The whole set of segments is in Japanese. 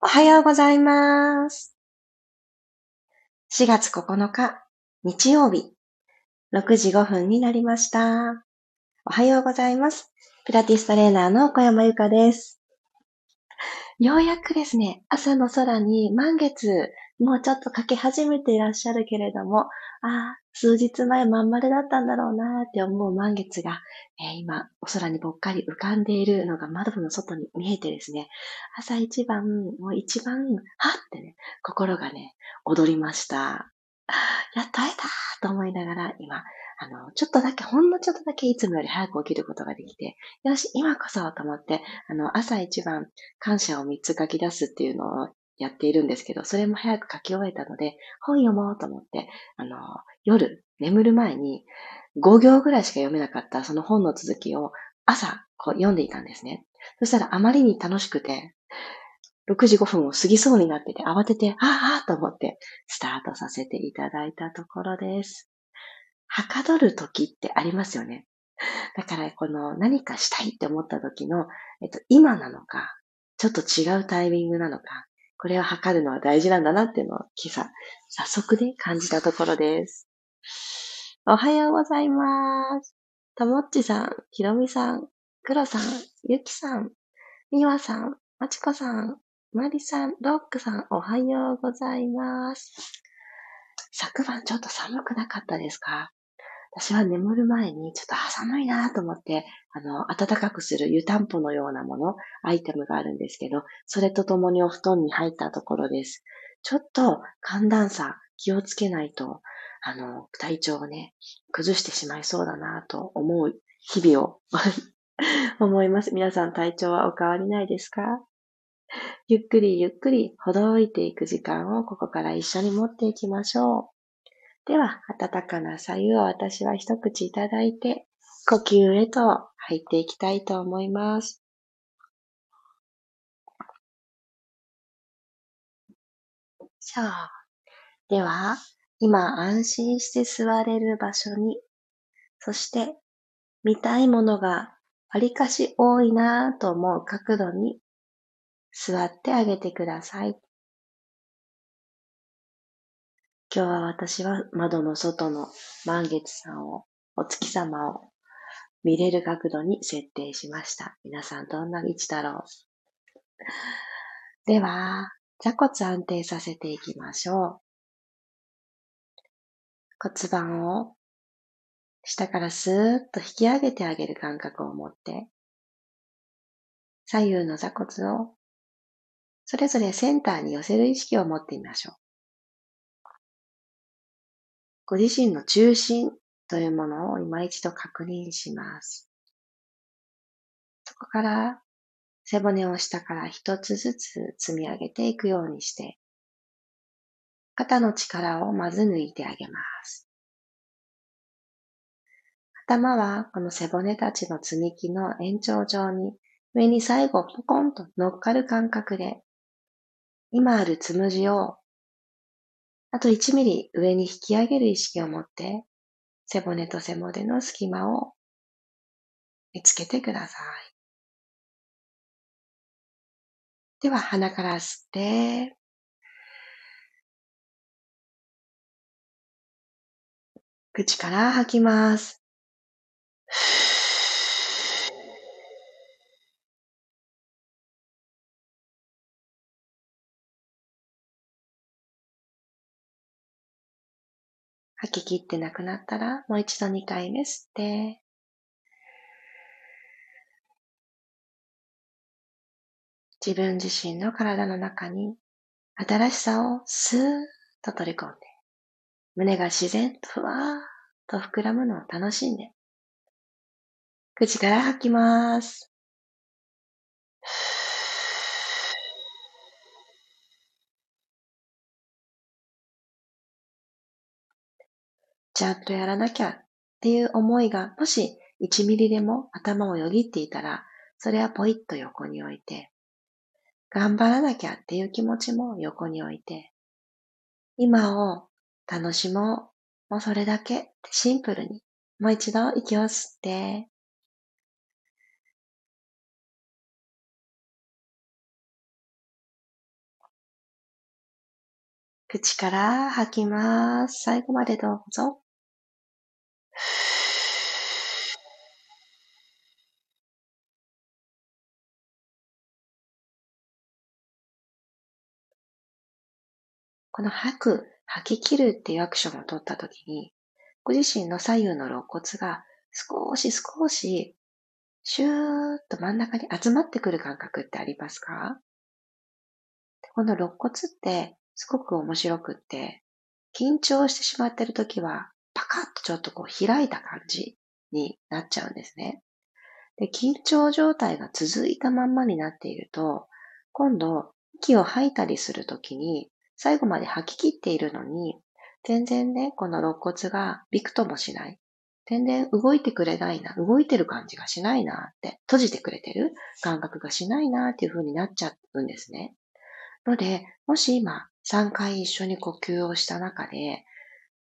おはようございます。4月9日、日曜日、6時5分になりました。おはようございます。ピラティストレーナーの小山由かです。ようやくですね、朝の空に満月、もうちょっとかけ始めていらっしゃるけれども、ああ、数日前まん丸だったんだろうなって思う満月が、えー今、お空にぽっかり浮かんでいるのが窓の外に見えてですね、朝一番、もう一番、はってね、心がね、踊りました。やっと会えたと思いながら、今、あの、ちょっとだけ、ほんのちょっとだけいつもより早く起きることができて、よし、今こそと思って、あの、朝一番感謝を3つ書き出すっていうのをやっているんですけど、それも早く書き終えたので、本読もうと思って、あの、夜、眠る前に5行ぐらいしか読めなかったその本の続きを朝、こう読んでいたんですね。そしたらあまりに楽しくて、6時5分を過ぎそうになってて、慌てて、ああと思って、スタートさせていただいたところです。はかどる時ってありますよね。だから、この何かしたいって思った時の、えっと、今なのか、ちょっと違うタイミングなのか、これを測るのは大事なんだなっていうのを今朝、早速で感じたところです。おはようございます。ともっちさん、ひろみさん、くろさん、ゆきさん、みわさん、まちこさん、まりさん、ロックさん、おはようございます。昨晩ちょっと寒くなかったですか？私は眠る前にちょっとあ寒いなと思って、あの、暖かくする湯たんぽのようなもの、アイテムがあるんですけど、それとともにお布団に入ったところです。ちょっと寒暖差気をつけないと、あの、体調をね、崩してしまいそうだなと思う日々を 思います。皆さん体調はお変わりないですか？ゆっくりゆっくりほどいていく時間をここから一緒に持っていきましょう。では、温かな左右を私は一口いただいて、呼吸へと入っていきたいと思います。では、今安心して座れる場所に、そして見たいものがわりかし多いなぁと思う角度に座ってあげてください。今日は私は窓の外の満月さんを、お月様を見れる角度に設定しました。皆さんどんな位置だろう？では、座骨安定させていきましょう。骨盤を下からスーッと引き上げてあげる感覚を持って、左右の座骨をそれぞれセンターに寄せる意識を持ってみましょう。ご自身の中心というものを今一度確認します。そこから背骨を下から一つずつ積み上げていくようにして、肩の力をまず抜いてあげます。頭はこの背骨たちの積み木の延長上に上に最後ポコンと乗っかる感覚で今あるつむじをあと1ミリ上に引き上げる意識を持って背骨と背骨の隙間を見つけてください。では鼻から吸って口から吐きます。吐き切ってなくなったら、もう一度2回目吸って、自分自身の体の中に新しさをスーッと取り込んで、胸が自然とふわーっと膨らむのを楽しんで、口から吐きます。ちゃんとやらなきゃっていう思いが、もし1ミリでも頭をよぎっていたら、それはポイッと横に置いて、頑張らなきゃっていう気持ちも横に置いて、今を楽しもう。もうそれだけシンプルに、もう一度息を吸って、口から吐きます。最後までどうぞ。この吐く、吐き切るっていうアクションを取ったときに、ご自身の左右の肋骨が少し少しシューッと真ん中に集まってくる感覚ってありますか？この肋骨ってすごく面白くって、緊張してしまってるときは、パカッとちょっとこう開いた感じになっちゃうんですね。で、緊張状態が続いたまんまになっていると、今度、息を吐いたりするときに、最後まで吐き切っているのに、全然ね、この肋骨がびくともしない。全然動いてくれないな、動いてる感じがしないなって、閉じてくれてる感覚がしないなっていう風になっちゃうんですね。ので、もし今3回一緒に呼吸をした中で、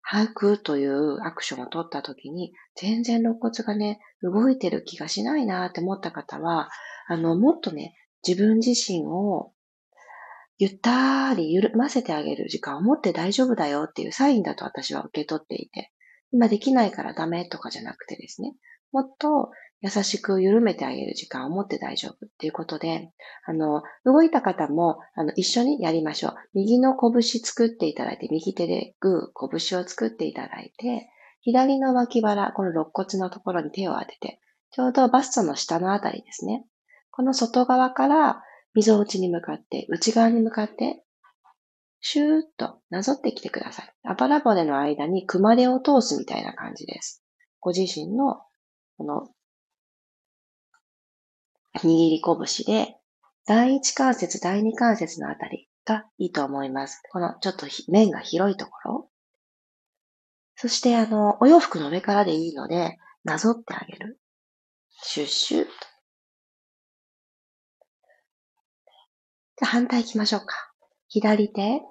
吐くというアクションを取った時に、全然肋骨がね、動いてる気がしないなって思った方は、あの、もっとね、自分自身をゆったり緩ませてあげる時間を持って大丈夫だよっていうサインだと私は受け取っていて、今できないからダメとかじゃなくてですね、もっと優しく緩めてあげる時間を持って大丈夫っていうことで、あの、動いた方も、あの、一緒にやりましょう。右の拳作っていただいて、右手でグー、拳を作っていただいて、左の脇腹、この肋骨のところに手を当てて、ちょうどバストの下のあたりですね。この外側から溝落ちに向かって、内側に向かって、シューッとなぞってきてください。あばら骨の間に熊手を通すみたいな感じです。ご自身の、この、握り拳で、第一関節、第二関節のあたりがいいと思います。このちょっと面が広いところ。そして、あの、お洋服の上からでいいので、なぞってあげる。シュッシュッと。じゃ反対行きましょうか。左手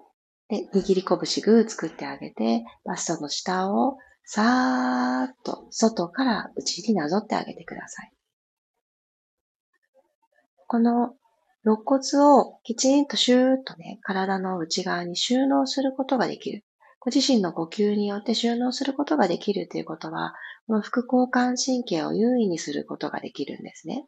で握り拳グー作ってあげて、バストの下をさーっと外から内になぞってあげてください。この肋骨をきちんとシューッとね、体の内側に収納することができる。ご自身の呼吸によって収納することができるということは、この副交感神経を優位にすることができるんですね。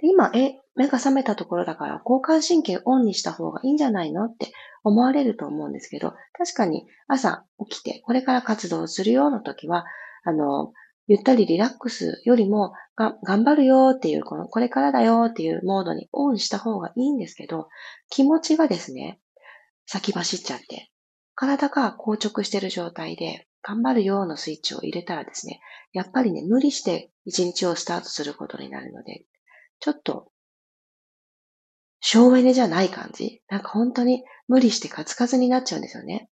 で今、え、目が覚めたところだから交感神経オンにした方がいいんじゃないのって思われると思うんですけど、確かに朝起きてこれから活動するような時は、あの、ゆったりリラックスよりもが頑張るよっていう、このこれからだよっていうモードにオンした方がいいんですけど、気持ちがですね、先走っちゃって、体が硬直してる状態で、頑張るようなスイッチを入れたらですね、やっぱりね、無理して一日をスタートすることになるので、ちょっと、省エネじゃない感じ？なんか本当に無理してカツカツになっちゃうんですよね。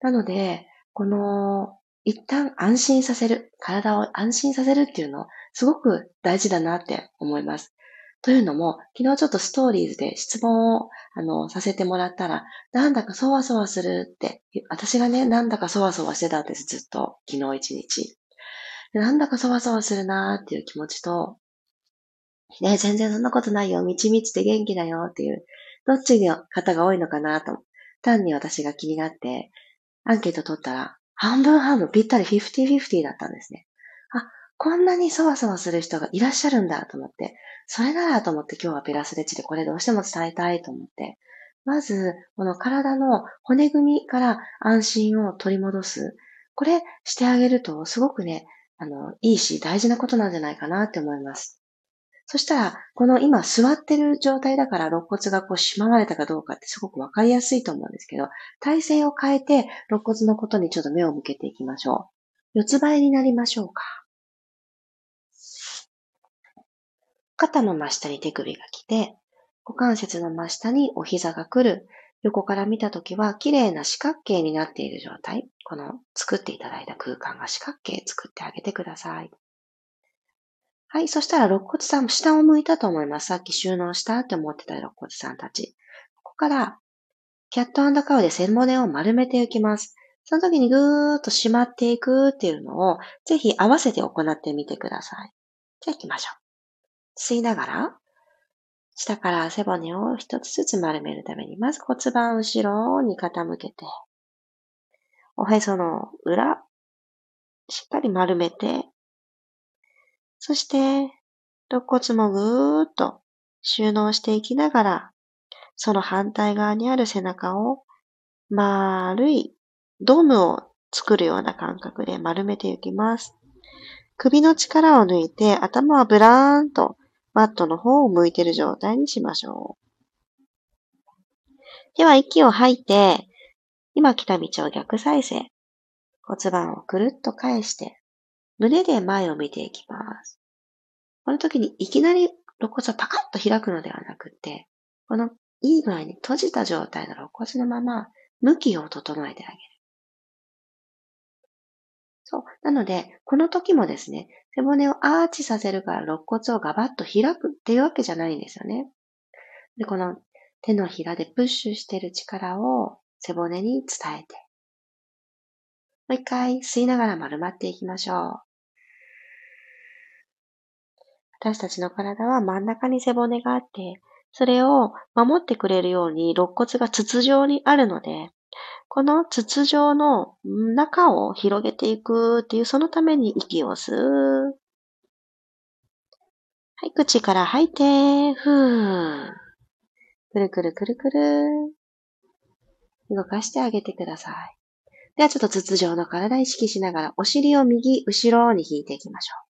なので、この、一旦安心させる、体を安心させるっていうの、すごく大事だなって思います。というのも、昨日ちょっとストーリーズで質問を、あの、させてもらったら、なんだかそわそわするって、私がね、なんだかそわそわしてたんです、ずっと、昨日一日。なんだかそわそわするなーっていう気持ちと、ね、全然そんなことないよ、みちみちで元気だよっていう、どっちの方が多いのかなと、単に私が気になって、アンケート取ったら、半分半分ぴったり50-50だったんですね。あ、こんなにそわそわする人がいらっしゃるんだと思って、それならと思って今日はペラスレッチでこれどうしても伝えたいと思って、まず、この体の骨組みから安心を取り戻す。これしてあげるとすごくね、あの、いいし大事なことなんじゃないかなって思います。そしたら、この今座ってる状態だから肋骨がこうしまわれたかどうかってすごくわかりやすいと思うんですけど、体勢を変えて肋骨のことにちょっと目を向けていきましょう。四つ倍になりましょうか。肩の真下に手首が来て、股関節の真下にお膝が来る。横から見たときは綺麗な四角形になっている状態。この作っていただいた空間が四角形作ってあげてください。はい。そしたら、肋骨さんも下を向いたと思います。さっき収納したって思ってた肋骨さんたち。ここから、キャットカウで背骨を丸めていきます。その時にぐーっと締まっていくっていうのを、ぜひ合わせて行ってみてください。じゃあ行きましょう。吸いながら、下から背骨を一つずつ丸めるために、まず骨盤後ろに傾けて、おへその裏、しっかり丸めて、そして、肋骨もぐーっと収納していきながら、その反対側にある背中を丸いドームを作るような感覚で丸めていきます。首の力を抜いて頭はブラーンとマットの方を向いている状態にしましょう。では息を吐いて、今来た道を逆再生。骨盤をくるっと返して、胸で前を見ていきます。この時にいきなり肋骨をパカッと開くのではなくて、このいい具合に閉じた状態の肋骨のまま向きを整えてあげる。そう。なので、この時もですね、背骨をアーチさせるから肋骨をガバッと開くっていうわけじゃないんですよね。で、この手のひらでプッシュしてる力を背骨に伝えて。もう一回吸いながら丸まっていきましょう。私たちの体は真ん中に背骨があって、それを守ってくれるように肋骨が筒状にあるので、この筒状の中を広げていくっていう、そのために息を吸う。はい、口から吐いて、ふー。くるくるくるくる。動かしてあげてください。ではちょっと筒状の体意識しながら、お尻を右後ろに引いていきましょう。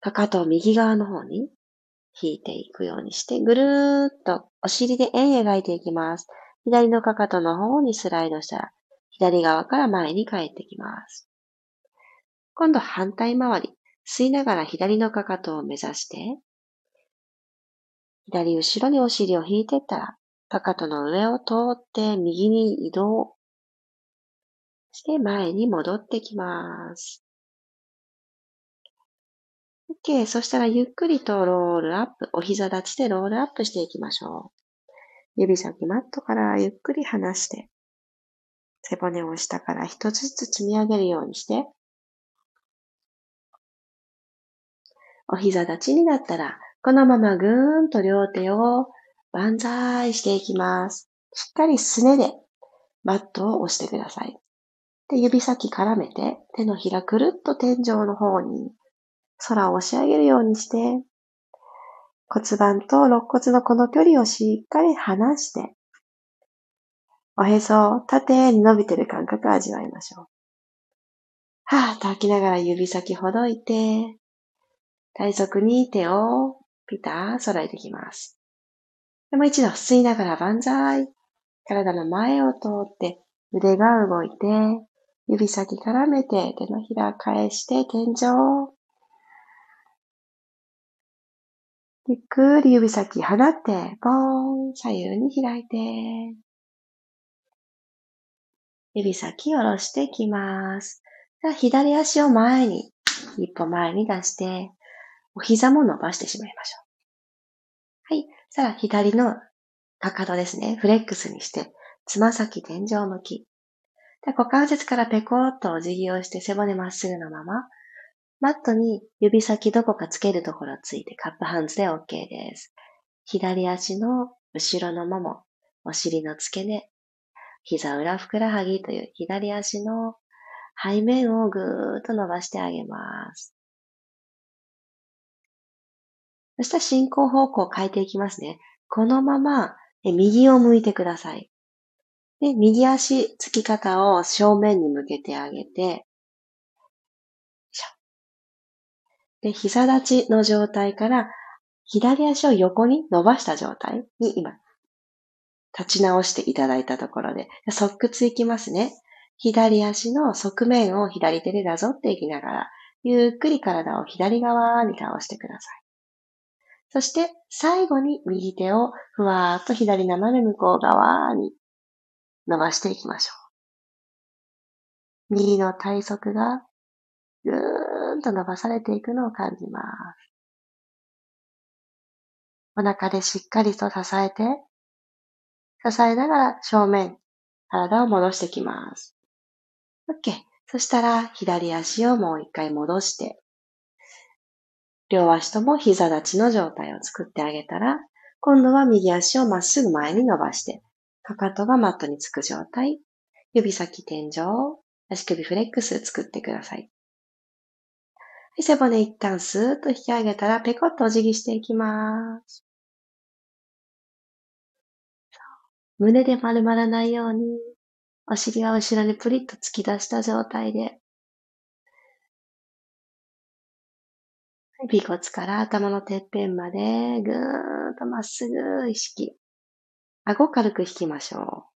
かかとを右側の方に引いていくようにして、ぐるーっとお尻で円描いていきます。左のかかとの方にスライドしたら、左側から前に帰ってきます。今度反対回り。吸いながら左のかかとを目指して、左後ろにお尻を引いていったら、かかとの上を通って右に移動して前に戻ってきます。OK。そしたらゆっくりとロールアップ。お膝立ちでロールアップしていきましょう。指先マットからゆっくり離して、背骨を下から一つずつ積み上げるようにして、お膝立ちになったら、このままぐーんと両手を万歳していきます。しっかりすねでマットを押してください。で、指先絡めて手のひらくるっと天井の方に空を押し上げるようにして、骨盤と肋骨のこの距離をしっかり離して、おへそを縦に伸びてる感覚を味わいましょう。はぁと吐きながら指先ほどいて、体側に手をピター揃えていきます。でも一度吸いながら万歳。体の前を通って腕が動いて、指先絡めて手のひら返して天井。ゆっくり指先放って、ボーン、左右に開いて、指先下ろしていきます。左足を前に、一歩前に出して、お膝も伸ばしてしまいましょう。はい。さあ、左のかかとですね。フレックスにして、つま先天井向き。で股関節からペコーっとお辞儀をして背骨まっすぐのまま、マットに指先どこかつけるところついてカップハンズで OK です。左足の後ろのもも、お尻の付け根、膝裏ふくらはぎという左足の背面をぐーっと伸ばしてあげます。そしたら進行方向を変えていきますね。このまま右を向いてください。で、右足つき方を正面に向けてあげて、で、膝立ちの状態から左足を横に伸ばした状態に今、立ち直していただいたところで、側屈いきますね。左足の側面を左手でなぞっていきながら、ゆっくり体を左側に倒してください。そして、最後に右手をふわーっと左斜め向こう側に伸ばしていきましょう。右の体側がぐーっと伸ばされていくのを感じます。お腹でしっかりと支えて、支えながら正面、体を戻してきます。OK。そしたら左足をもう一回戻して、両足とも膝立ちの状態を作ってあげたら、今度は右足をまっすぐ前に伸ばして、かかとがマットにつく状態。指先天井、足首フレックス作ってください。背骨一旦スーッと引き上げたらペコッとお辞儀していきます。胸で丸まらないように、お尻は後ろにプリッと突き出した状態で、尾骨から頭のてっぺんまでぐーっとまっすぐ意識。顎軽く引きましょう。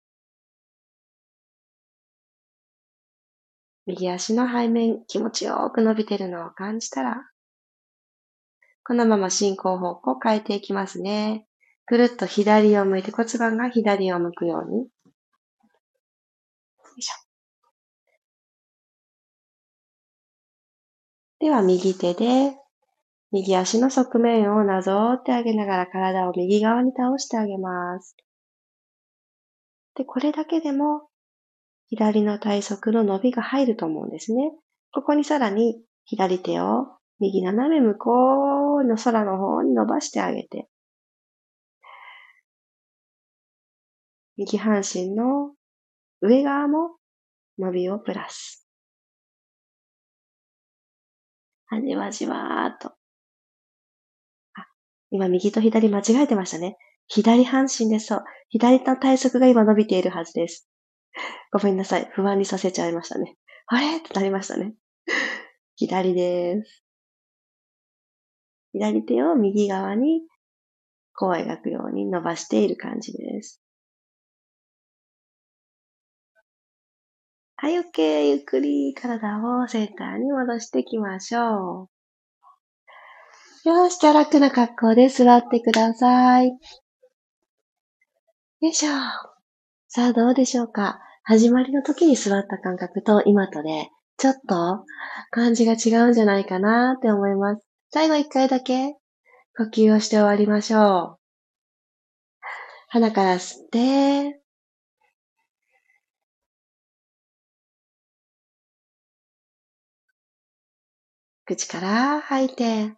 右足の背面気持ちよく伸びてるのを感じたら、このまま進行方向を変えていきますね。くるっと左を向いて骨盤が左を向くように。よいしょ。では右手で右足の側面をなぞってあげながら体を右側に倒してあげます。で、これだけでも左の体側の伸びが入ると思うんですね。ここにさらに左手を右斜め向こうの空の方に伸ばしてあげて、右半身の上側も伸びをプラス。じわじわーっと。あ、今右と左間違えてましたね。左半身です。そう。左の体側が今伸びているはずです。ごめんなさい。不安にさせちゃいましたね。あれ？ってなりましたね。左です。左手を右側にこう描くように伸ばしている感じです。はい、OK。ゆっくり体をセンターに戻していきましょう。よし、じゃあ楽な格好で座ってください。よいしょ。さあ、どうでしょうか？始まりの時に座った感覚と今とで、ちょっと感じが違うんじゃないかなって思います。最後一回だけ呼吸をして終わりましょう。鼻から吸って、口から吐いて、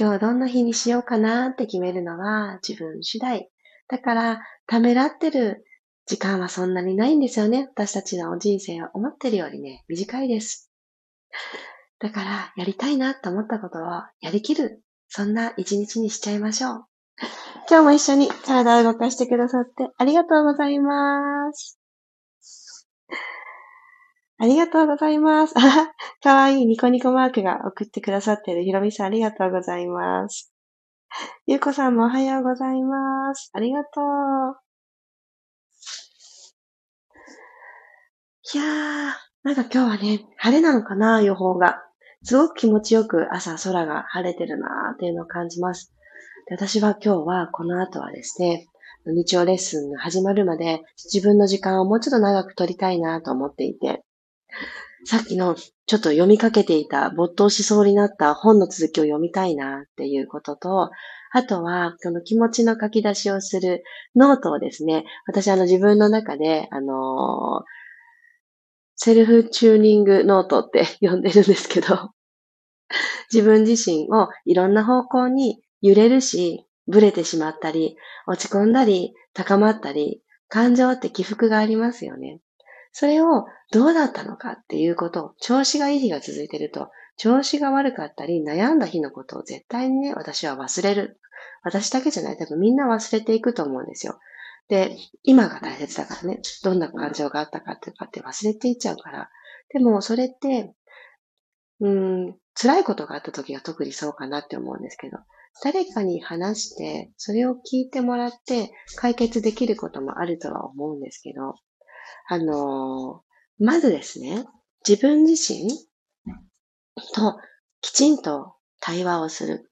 今日どんな日にしようかなって決めるのは自分次第。だから、ためらってる時間はそんなにないんですよね。私たちの人生は思ってるよりね、短いです。だから、やりたいなと思ったことをやりきるそんな一日にしちゃいましょう。今日も一緒に体を動かしてくださってありがとうございます。ありがとうございます。あ、かわいいニコニコマークが送ってくださってるひろみさんありがとうございます。ゆうこさんもおはようございます。ありがとう。いやー、なんか今日はね、晴れなのかな、予報が。すごく気持ちよく朝空が晴れてるなーっていうのを感じます。で私は今日はこの後はですね、日曜レッスンが始まるまで自分の時間をもうちょっと長く取りたいなと思っていて、さっきのちょっと読みかけていた没頭しそうになった本の続きを読みたいなっていうことと、あとは、この気持ちの書き出しをするノートをですね、私あの自分の中で、あのーセルフチューニングノートって呼んでるんですけど、自分自身をいろんな方向に揺れるし、ブレてしまったり、落ち込んだり、高まったり、感情って起伏がありますよね。それをどうだったのかっていうことを、調子がいい日が続いてると、調子が悪かったり、悩んだ日のことを絶対にね、私は忘れる。私だけじゃない、多分みんな忘れていくと思うんですよ。で、今が大切だからね、どんな感情があったかってかって忘れていっちゃうから。でも、それって、うん、辛いことがあった時が特にそうかなって思うんですけど、誰かに話して、それを聞いてもらって解決できることもあるとは思うんですけど、あのー、まずですね、自分自身ときちんと対話をする。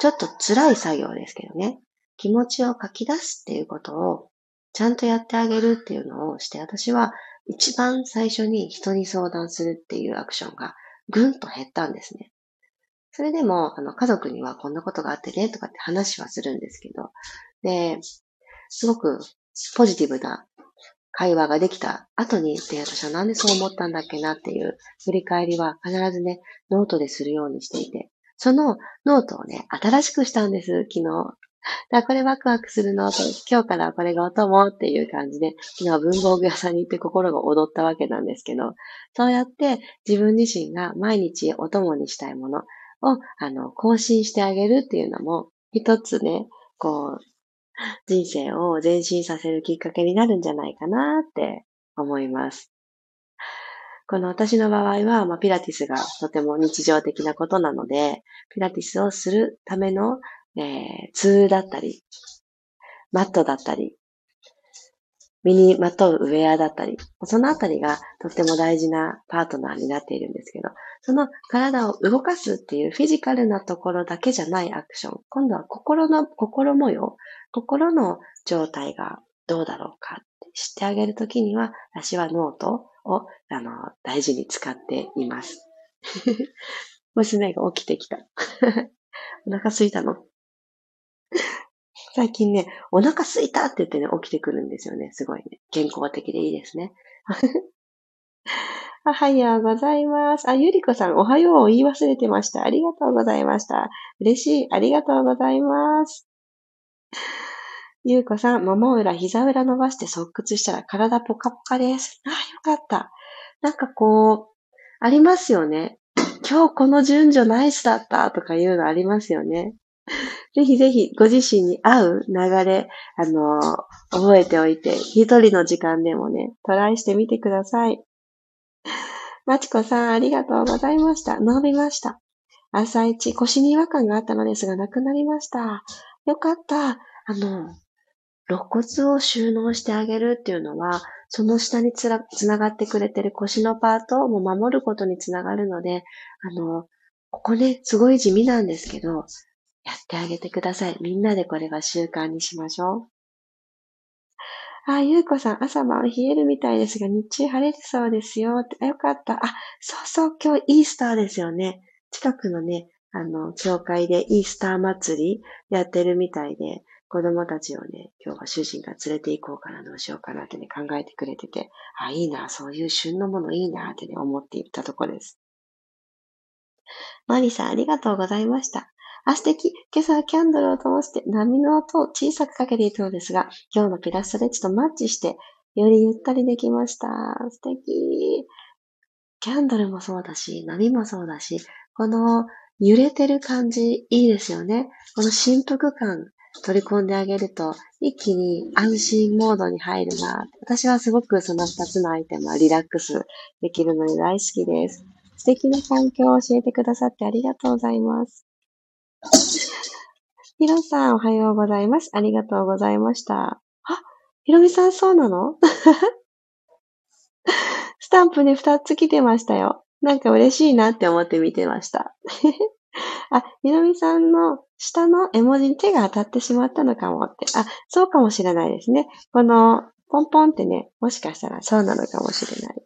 ちょっと辛い作業ですけどね。気持ちを書き出すっていうことをちゃんとやってあげるっていうのをして、私は一番最初に人に相談するっていうアクションがぐんと減ったんですね。それでも、あの、家族にはこんなことがあってね、とかって話はするんですけど、で、すごくポジティブな会話ができた後に、で、私はなんでそう思ったんだっけなっていう振り返りは必ずね、ノートでするようにしていて、そのノートをね、新しくしたんです、昨日。だこれワクワクするのと、今日からこれがお供っていう感じで、昨日文房具屋さんに行って心が踊ったわけなんですけど、そうやって自分自身が毎日お供にしたいものを、あの、更新してあげるっていうのも、一つね、こう、人生を前進させるきっかけになるんじゃないかなって思います。この私の場合は、まあ、ピラティスがとても日常的なことなので、ピラティスをするためのえー、ツールだったり、マットだったり、身にまとうウェアだったり、そのあたりがとっても大事なパートナーになっているんですけど、その体を動かすっていうフィジカルなところだけじゃないアクション、今度は心の、心模様、心の状態がどうだろうかって知ってあげるときには、私はノートをあの大事に使っています。娘が起きてきた。お腹すいたの？最近ね、お腹すいたって言ってね、起きてくるんですよね。すごいね。健康的でいいですね。おはようございます。あ、ゆりこさん、おはようを言い忘れてました。ありがとうございました。嬉しい。ありがとうございます。ゆうこさん、もも裏、膝裏伸ばして側屈したら体ポカポカです。あ、よかった。なんかこう、ありますよね。今日この順序ナイスだったとかいうのありますよね。ぜひぜひご自身に合う流れ、あのー、覚えておいて、一人の時間でもね、トライしてみてください。まちこさん、ありがとうございました。伸びました。朝一、腰に違和感があったのですが、なくなりました。よかった。あの、肋骨を収納してあげるっていうのは、その下につらつながってくれてる腰のパートをも守ることにつながるので、あの、ここね、すごい地味なんですけど、やってあげてください。みんなでこれは習慣にしましょう。あ、ゆうこさん、朝晩冷えるみたいですが、日中晴れるそうですよ。あ、よかった。あ、そうそう、今日イースターですよね。近くのね、あの、教会でイースター祭りやってるみたいで、子供たちをね、今日は主人が連れて行こうかな、どうしようかなってね、考えてくれてて、あ、いいな、そういう旬のものいいなってね、思っていったとこです。マリさん、ありがとうございました。あ、素敵。今朝はキャンドルを灯して波の音を小さくかけていたのですが、今日のピラストレッチとマッチして、よりゆったりできました。素敵。キャンドルもそうだし、波もそうだし、この揺れてる感じ、いいですよね。この振幅感、取り込んであげると、一気に安心モードに入るな。私はすごくその二つのアイテムはリラックスできるので大好きです。素敵な環境を教えてくださってありがとうございます。ひろさん、おはようございます。ありがとうございました。あ、ひろみさん、そうなの？スタンプで2つ来てましたよ。なんか嬉しいなって思って見てました。あ、ひろみさんの下の絵文字に手が当たってしまったのかもって。あ、そうかもしれないですね。この、ポンポンってね、もしかしたらそうなのかもしれない。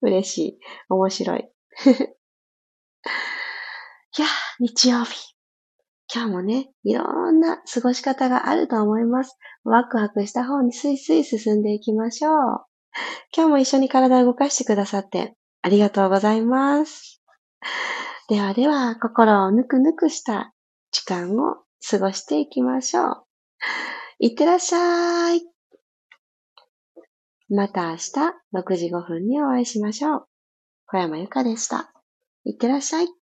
嬉しい。面白い。いや日曜日。今日もね、いろんな過ごし方があると思います。ワクワクした方にスイスイ進んでいきましょう。今日も一緒に体を動かしてくださってありがとうございます。ではでは、心をぬくぬくした時間を過ごしていきましょう。いってらっしゃい。また明日6時5分にお会いしましょう。小山由かでした。いってらっしゃい。